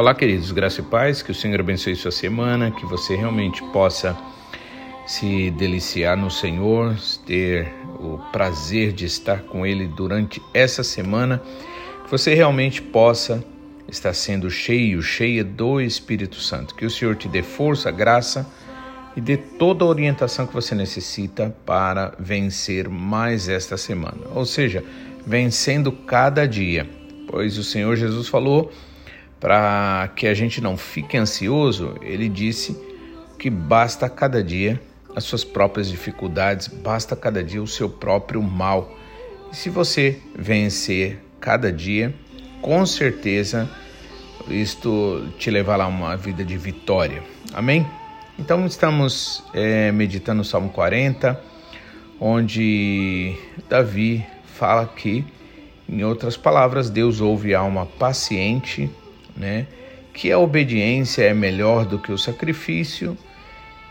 Olá, queridos, graça e paz, que o Senhor abençoe sua semana, que você realmente possa se deliciar no Senhor, ter o prazer de estar com Ele durante essa semana, que você realmente possa estar sendo cheio, cheia do Espírito Santo, que o Senhor te dê força, graça e dê toda a orientação que você necessita para vencer mais esta semana, ou seja, vencendo cada dia, pois o Senhor Jesus falou para que a gente não fique ansioso, ele disse que basta cada dia as suas próprias dificuldades, basta cada dia o seu próprio mal. E se você vencer cada dia, com certeza isto te levará a uma vida de vitória. Amém? Então estamos é, meditando o Salmo 40, onde Davi fala que, em outras palavras, Deus ouve a alma paciente né? Que a obediência é melhor do que o sacrifício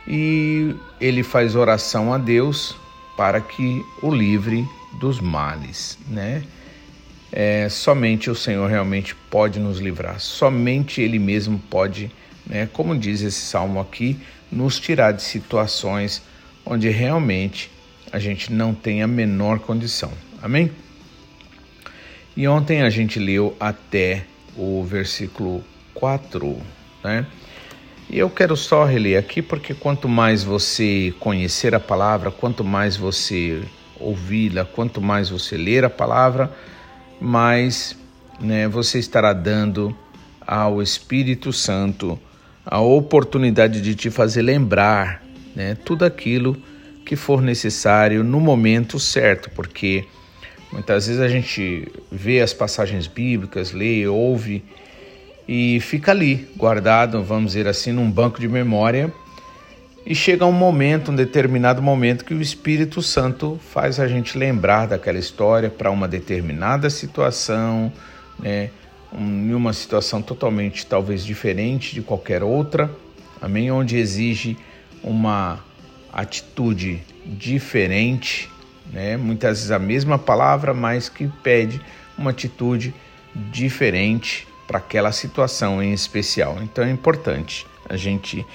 e ele faz oração a Deus para que o livre dos males, né? É, somente o Senhor realmente pode nos livrar, somente Ele mesmo pode, né, como diz esse salmo aqui, nos tirar de situações onde realmente a gente não tem a menor condição. Amém? E ontem a gente leu até o versículo 4, né? E eu quero só reler aqui porque quanto mais você conhecer a palavra, quanto mais você ouvi-la, quanto mais você ler a palavra, mais né, você estará dando ao Espírito Santo a oportunidade de te fazer lembrar né, tudo aquilo que for necessário no momento certo, porque Muitas vezes a gente vê as passagens bíblicas, lê, ouve e fica ali, guardado, vamos dizer assim, num banco de memória. E chega um momento, um determinado momento, que o Espírito Santo faz a gente lembrar daquela história para uma determinada situação, né? em uma situação totalmente talvez diferente de qualquer outra, amém? Onde exige uma atitude diferente né? Muitas vezes a mesma palavra, mas que pede uma atitude diferente para aquela situação em especial. Então é importante a gente,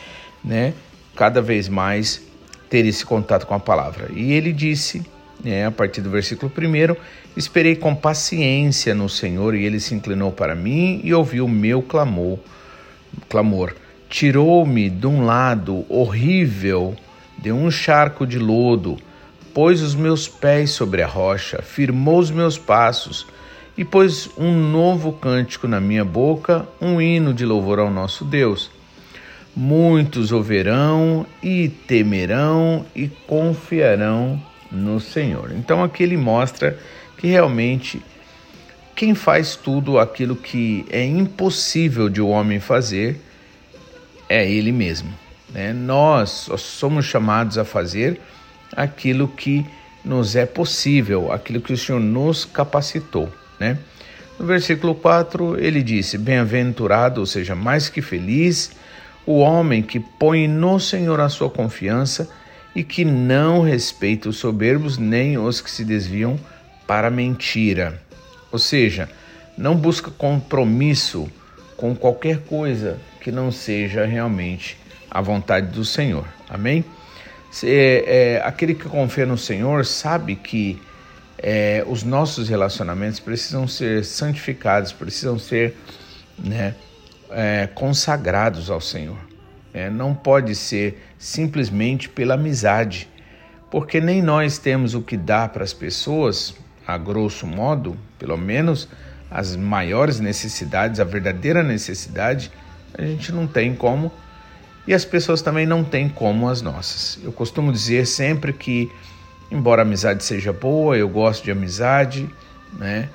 né, cada vez mais ter esse contato com a palavra. E ele disse, né, a partir do versículo 1, esperei com paciência no Senhor e ele se inclinou para mim e ouviu o meu clamor. clamor. Tirou-me de um lado horrível, de um charco de lodo, pôs os meus pés sobre a rocha, firmou os meus passos e pôs um novo cântico na minha boca, um hino de louvor ao nosso Deus. Muitos ouvirão e temerão e confiarão no Senhor. Então aqui ele mostra que realmente quem faz tudo aquilo que é impossível de o um homem fazer é ele mesmo. Né? Nós somos chamados a fazer aquilo que nos é possível, aquilo que o Senhor nos capacitou, né? No versículo 4, ele disse: Bem-aventurado, ou seja, mais que feliz, o homem que põe no Senhor a sua confiança e que não respeita os soberbos nem os que se desviam para mentira. Ou seja, não busca compromisso com qualquer coisa que não seja realmente a vontade do Senhor. Amém? É, aquele que confia no Senhor sabe que é, os nossos relacionamentos precisam ser santificados, precisam ser né, é, consagrados ao Senhor. É, não pode ser simplesmente pela amizade, porque nem nós temos o que dar para as pessoas, a grosso modo, pelo menos as maiores necessidades, a verdadeira necessidade, a gente não tem como e as pessoas também não têm como as nossas. Eu costumo dizer sempre que, embora a amizade seja boa, eu gosto de amizade, né?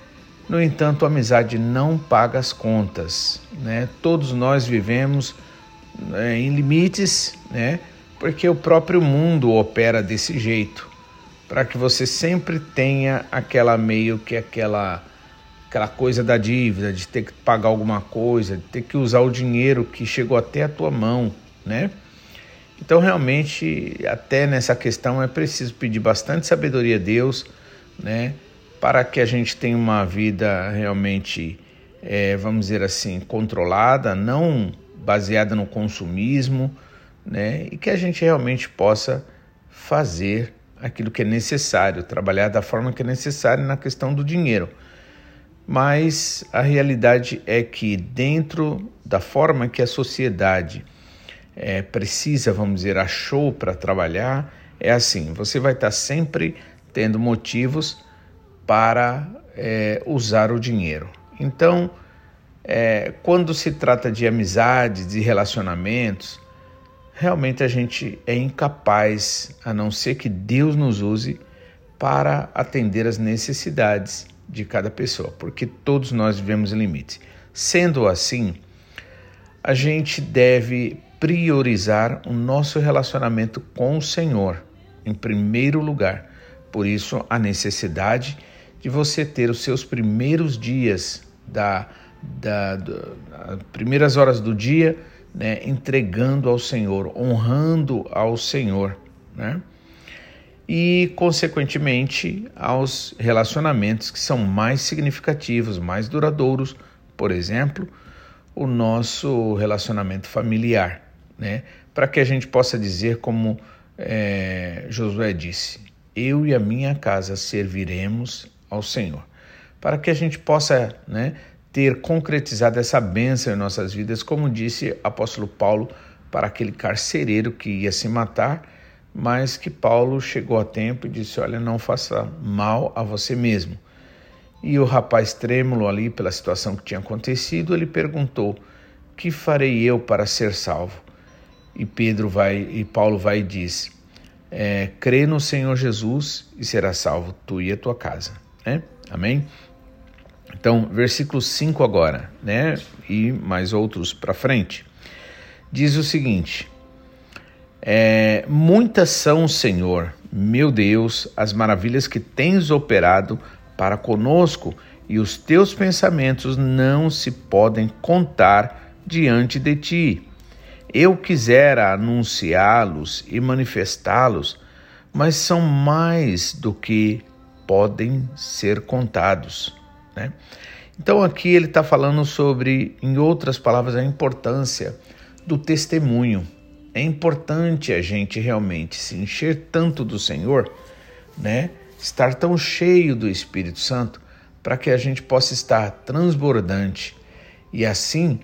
No entanto, a amizade não paga as contas, né? Todos nós vivemos né, em limites, né? Porque o próprio mundo opera desse jeito, para que você sempre tenha aquela meio que aquela aquela coisa da dívida, de ter que pagar alguma coisa, de ter que usar o dinheiro que chegou até a tua mão, né? Então, realmente, até nessa questão é preciso pedir bastante sabedoria a Deus, né? Para que a gente tenha uma vida realmente é, vamos dizer assim, controlada, não baseada no consumismo, né? E que a gente realmente possa fazer aquilo que é necessário, trabalhar da forma que é necessário na questão do dinheiro. Mas a realidade é que dentro da forma que a sociedade é, precisa, vamos dizer, achou para trabalhar, é assim: você vai estar sempre tendo motivos para é, usar o dinheiro. Então, é, quando se trata de amizades, de relacionamentos, realmente a gente é incapaz, a não ser que Deus nos use para atender as necessidades de cada pessoa, porque todos nós vivemos limites. Sendo assim, a gente deve priorizar o nosso relacionamento com o Senhor em primeiro lugar. Por isso, a necessidade de você ter os seus primeiros dias da, da, da primeiras horas do dia, né, entregando ao Senhor, honrando ao Senhor, né? E, consequentemente, aos relacionamentos que são mais significativos, mais duradouros, por exemplo, o nosso relacionamento familiar, né? Para que a gente possa dizer, como é, Josué disse: Eu e a minha casa serviremos ao Senhor. Para que a gente possa né, ter concretizado essa bênção em nossas vidas, como disse o apóstolo Paulo para aquele carcereiro que ia se matar, mas que Paulo chegou a tempo e disse: Olha, não faça mal a você mesmo. E o rapaz trêmulo ali pela situação que tinha acontecido, ele perguntou: Que farei eu para ser salvo? E Pedro vai e Paulo vai e diz: é, crê no Senhor Jesus e será salvo tu e a tua casa. Né? Amém? Então, versículo 5 agora, né? E mais outros para frente. Diz o seguinte: é, Muitas são, Senhor, meu Deus, as maravilhas que tens operado para conosco, e os teus pensamentos não se podem contar diante de ti. Eu quisera anunciá-los e manifestá-los, mas são mais do que podem ser contados. Né? Então aqui ele está falando sobre, em outras palavras, a importância do testemunho. É importante a gente realmente se encher tanto do Senhor, né? Estar tão cheio do Espírito Santo para que a gente possa estar transbordante e assim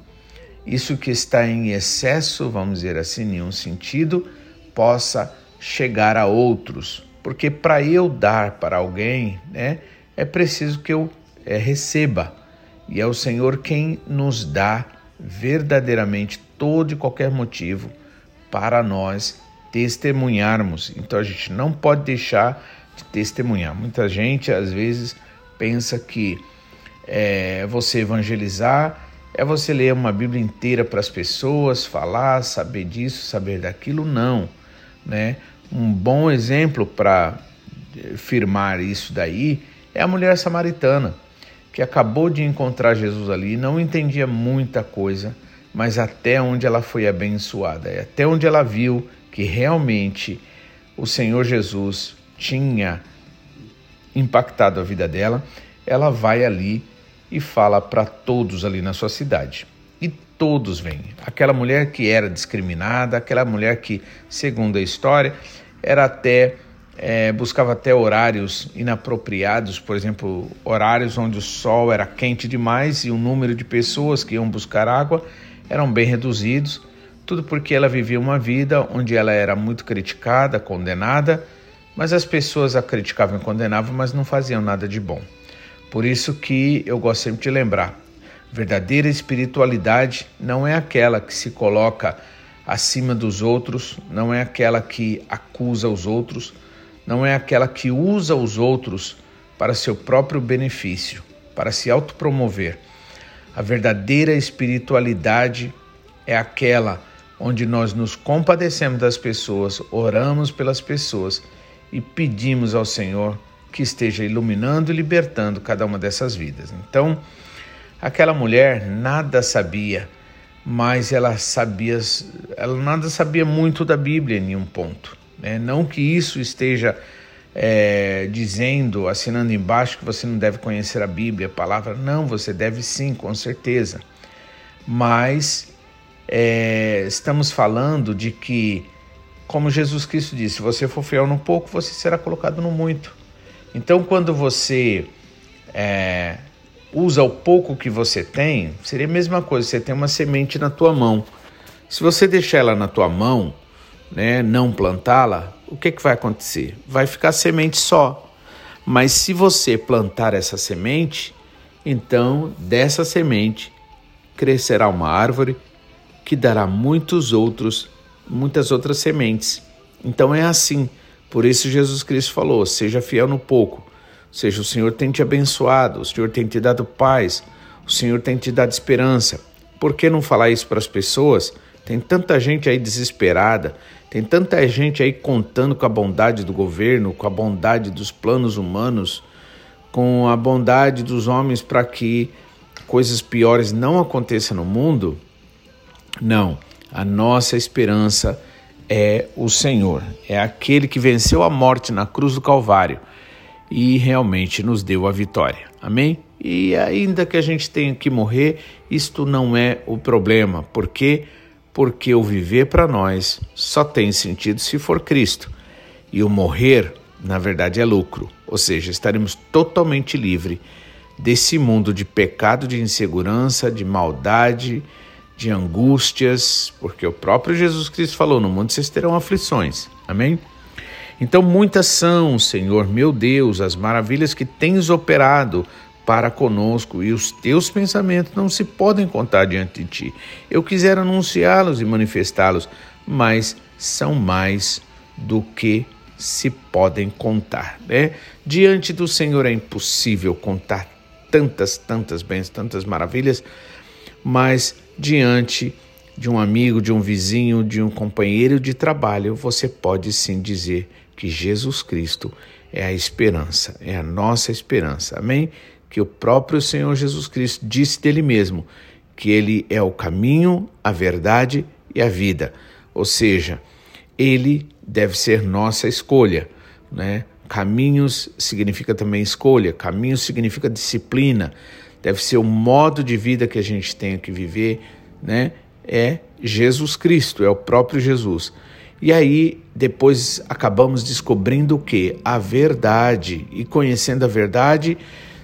isso que está em excesso, vamos dizer assim, em um sentido, possa chegar a outros. Porque para eu dar para alguém, né, é preciso que eu é, receba. E é o Senhor quem nos dá verdadeiramente todo e qualquer motivo para nós testemunharmos. Então a gente não pode deixar de testemunhar. Muita gente às vezes pensa que é, você evangelizar é você ler uma Bíblia inteira para as pessoas, falar, saber disso, saber daquilo. Não, né? Um bom exemplo para firmar isso daí é a mulher samaritana que acabou de encontrar Jesus ali, não entendia muita coisa, mas até onde ela foi abençoada, é até onde ela viu que realmente o Senhor Jesus tinha impactado a vida dela, ela vai ali e fala para todos ali na sua cidade. E todos vêm. Aquela mulher que era discriminada, aquela mulher que, segundo a história, era até é, buscava até horários inapropriados, por exemplo, horários onde o sol era quente demais e o número de pessoas que iam buscar água eram bem reduzidos, tudo porque ela vivia uma vida onde ela era muito criticada, condenada, mas as pessoas a criticavam e condenavam, mas não faziam nada de bom. Por isso que eu gosto sempre de lembrar, verdadeira espiritualidade não é aquela que se coloca acima dos outros, não é aquela que acusa os outros, não é aquela que usa os outros para seu próprio benefício, para se autopromover. A verdadeira espiritualidade é aquela onde nós nos compadecemos das pessoas, oramos pelas pessoas e pedimos ao Senhor que esteja iluminando e libertando cada uma dessas vidas. Então, aquela mulher nada sabia, mas ela sabia, ela nada sabia muito da Bíblia em nenhum ponto. Né? Não que isso esteja é, dizendo, assinando embaixo que você não deve conhecer a Bíblia, a palavra. Não, você deve sim, com certeza. Mas é, estamos falando de que, como Jesus Cristo disse, se você for fiel no pouco, você será colocado no muito. Então, quando você é, usa o pouco que você tem, seria a mesma coisa, você tem uma semente na tua mão. Se você deixar ela na tua mão, né, não plantá-la, o que, que vai acontecer? Vai ficar semente só. Mas se você plantar essa semente, então dessa semente crescerá uma árvore que dará muitos outros, muitas outras sementes. Então é assim. Por isso Jesus Cristo falou: seja fiel no pouco seja, o Senhor tem te abençoado, o Senhor tem te dado paz, o Senhor tem te dado esperança. Por que não falar isso para as pessoas? Tem tanta gente aí desesperada, tem tanta gente aí contando com a bondade do governo, com a bondade dos planos humanos, com a bondade dos homens para que coisas piores não aconteçam no mundo. Não, a nossa esperança é o Senhor, é aquele que venceu a morte na cruz do Calvário e realmente nos deu a vitória. Amém? E ainda que a gente tenha que morrer, isto não é o problema. Por quê? Porque o viver para nós só tem sentido se for Cristo. E o morrer, na verdade, é lucro. Ou seja, estaremos totalmente livres desse mundo de pecado, de insegurança, de maldade, de angústias, porque o próprio Jesus Cristo falou: no mundo vocês terão aflições. Amém? Então, muitas são, Senhor meu Deus, as maravilhas que tens operado para conosco e os teus pensamentos não se podem contar diante de ti. Eu quisera anunciá-los e manifestá-los, mas são mais do que se podem contar. Né? Diante do Senhor é impossível contar tantas, tantas bênçãos, tantas maravilhas, mas diante de um amigo, de um vizinho, de um companheiro de trabalho, você pode sim dizer que Jesus Cristo é a esperança, é a nossa esperança. Amém? Que o próprio Senhor Jesus Cristo disse dele mesmo que ele é o caminho, a verdade e a vida. Ou seja, ele deve ser nossa escolha, né? Caminhos significa também escolha, caminhos significa disciplina, deve ser o modo de vida que a gente tem que viver, né? É Jesus Cristo, é o próprio Jesus. E aí depois acabamos descobrindo que a verdade, e conhecendo a verdade,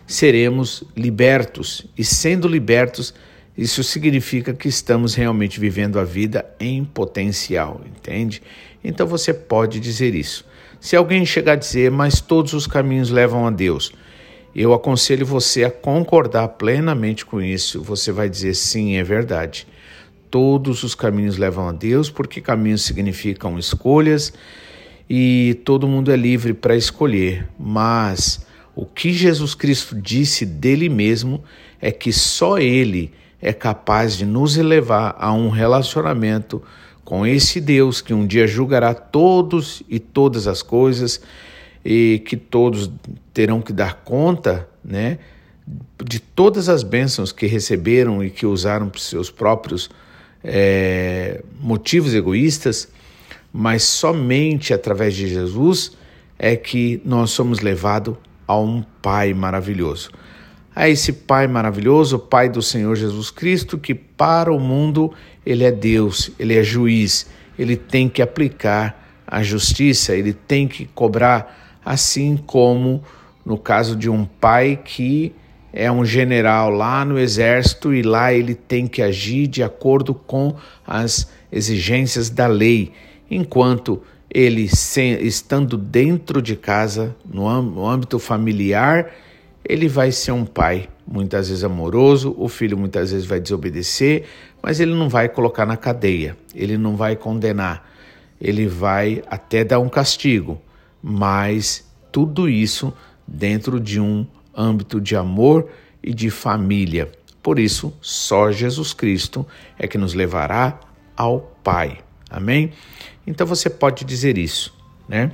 seremos libertos. E sendo libertos, isso significa que estamos realmente vivendo a vida em potencial, entende? Então você pode dizer isso. Se alguém chegar a dizer, mas todos os caminhos levam a Deus, eu aconselho você a concordar plenamente com isso. Você vai dizer, sim, é verdade. Todos os caminhos levam a Deus, porque caminhos significam escolhas e todo mundo é livre para escolher. Mas o que Jesus Cristo disse dele mesmo é que só ele é capaz de nos elevar a um relacionamento com esse Deus que um dia julgará todos e todas as coisas e que todos terão que dar conta, né, de todas as bênçãos que receberam e que usaram para seus próprios é, motivos egoístas, mas somente através de Jesus é que nós somos levados a um Pai maravilhoso. A esse Pai maravilhoso, Pai do Senhor Jesus Cristo, que para o mundo ele é Deus, ele é juiz, ele tem que aplicar a justiça, ele tem que cobrar, assim como no caso de um pai que é um general lá no exército e lá ele tem que agir de acordo com as exigências da lei, enquanto ele, estando dentro de casa, no âmbito familiar, ele vai ser um pai, muitas vezes amoroso, o filho muitas vezes vai desobedecer, mas ele não vai colocar na cadeia, ele não vai condenar, ele vai até dar um castigo, mas tudo isso dentro de um âmbito de amor e de família. Por isso, só Jesus Cristo é que nos levará ao Pai. Amém? Então você pode dizer isso, né?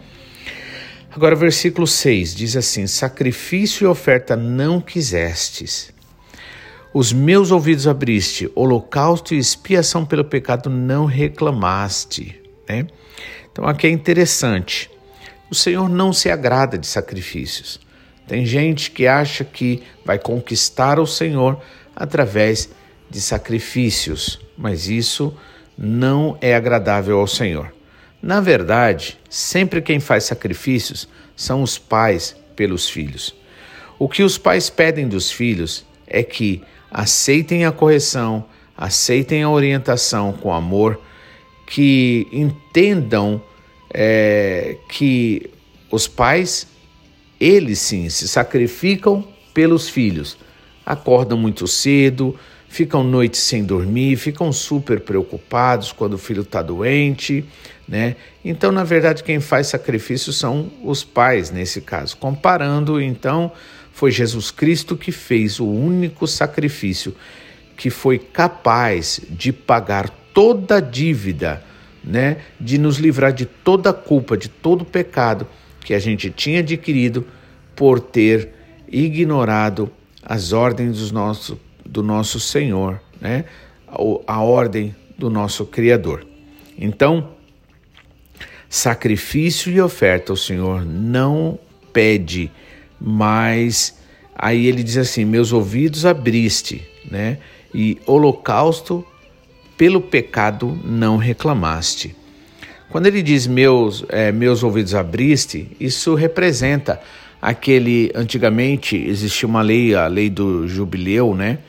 Agora, versículo 6 diz assim: Sacrifício e oferta não quisestes, os meus ouvidos abriste, holocausto e expiação pelo pecado não reclamaste. Né? Então aqui é interessante. O Senhor não se agrada de sacrifícios. Tem gente que acha que vai conquistar o Senhor através de sacrifícios, mas isso não é agradável ao Senhor. Na verdade, sempre quem faz sacrifícios são os pais pelos filhos. O que os pais pedem dos filhos é que aceitem a correção, aceitem a orientação com amor, que entendam é, que os pais, eles sim, se sacrificam pelos filhos. Acordam muito cedo, ficam noites sem dormir, ficam super preocupados quando o filho está doente, né? Então, na verdade, quem faz sacrifício são os pais nesse caso. Comparando, então, foi Jesus Cristo que fez o único sacrifício que foi capaz de pagar toda a dívida, né, de nos livrar de toda culpa, de todo pecado que a gente tinha adquirido por ter ignorado as ordens do nosso, do nosso Senhor, né, a, a ordem do nosso Criador. Então, sacrifício e oferta o Senhor não pede mas aí ele diz assim: Meus ouvidos abriste, né? E holocausto pelo pecado não reclamaste. Quando ele diz meus, é, meus ouvidos abriste, isso representa aquele. Antigamente existia uma lei, a lei do jubileu, né?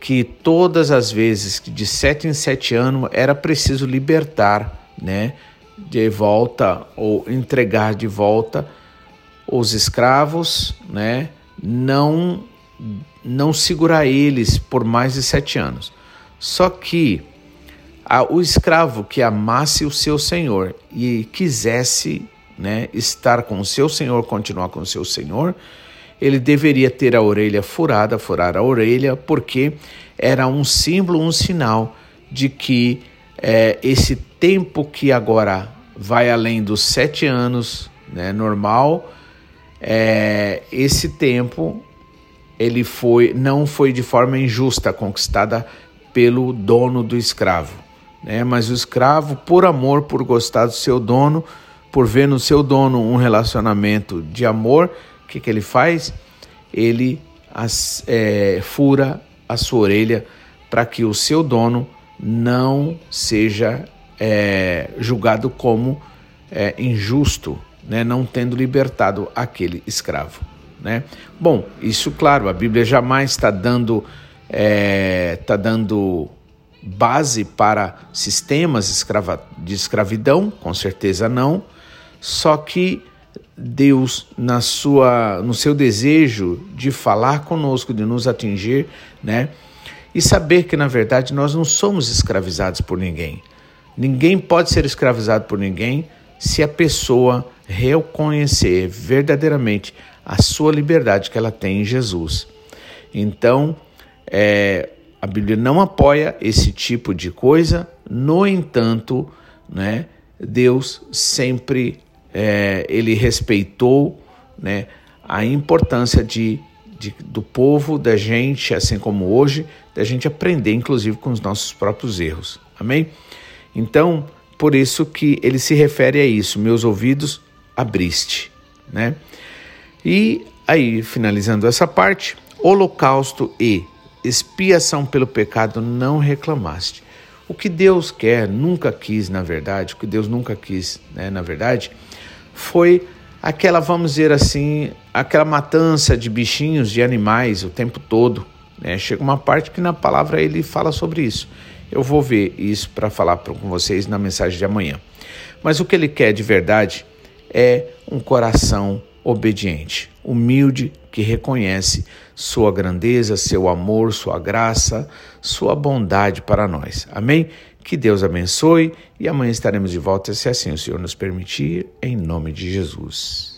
Que todas as vezes que de sete em sete anos era preciso libertar, né? De volta ou entregar de volta os escravos, né, não não segurar eles por mais de sete anos. Só que o escravo que amasse o seu senhor e quisesse né, estar com o seu senhor, continuar com o seu senhor, ele deveria ter a orelha furada, furar a orelha, porque era um símbolo, um sinal de que é, esse tempo que agora vai além dos sete anos né, normal, é, esse tempo ele foi não foi de forma injusta conquistada pelo dono do escravo, né? Mas o escravo, por amor, por gostar do seu dono, por ver no seu dono um relacionamento de amor, o que, que ele faz? Ele as, é, fura a sua orelha para que o seu dono não seja é, julgado como é, injusto, né, não tendo libertado aquele escravo. Né? Bom, isso claro, a Bíblia jamais está dando, é, tá dando base para sistemas escrava, de escravidão, com certeza não, só que Deus, na sua, no seu desejo de falar conosco, de nos atingir, né? E saber que, na verdade, nós não somos escravizados por ninguém. Ninguém pode ser escravizado por ninguém se a pessoa reconhecer verdadeiramente a sua liberdade que ela tem em Jesus. Então, é, a Bíblia não apoia esse tipo de coisa, no entanto, né, Deus sempre é, ele respeitou né, a importância de, de, do povo, da gente, assim como hoje, da gente aprender, inclusive, com os nossos próprios erros. Amém? Então, por isso que ele se refere a isso, meus ouvidos abriste, né? E aí, finalizando essa parte, holocausto e expiação pelo pecado não reclamaste. O que Deus quer, nunca quis, na verdade, o que Deus nunca quis, né, na verdade, foi aquela, vamos dizer assim, aquela matança de bichinhos, de animais o tempo todo. Né? Chega uma parte que na palavra ele fala sobre isso. Eu vou ver isso para falar com vocês na mensagem de amanhã. Mas o que ele quer de verdade é um coração obediente, humilde, que reconhece sua grandeza, seu amor, sua graça, sua bondade para nós. Amém? Que Deus abençoe e amanhã estaremos de volta, se assim o Senhor nos permitir, em nome de Jesus.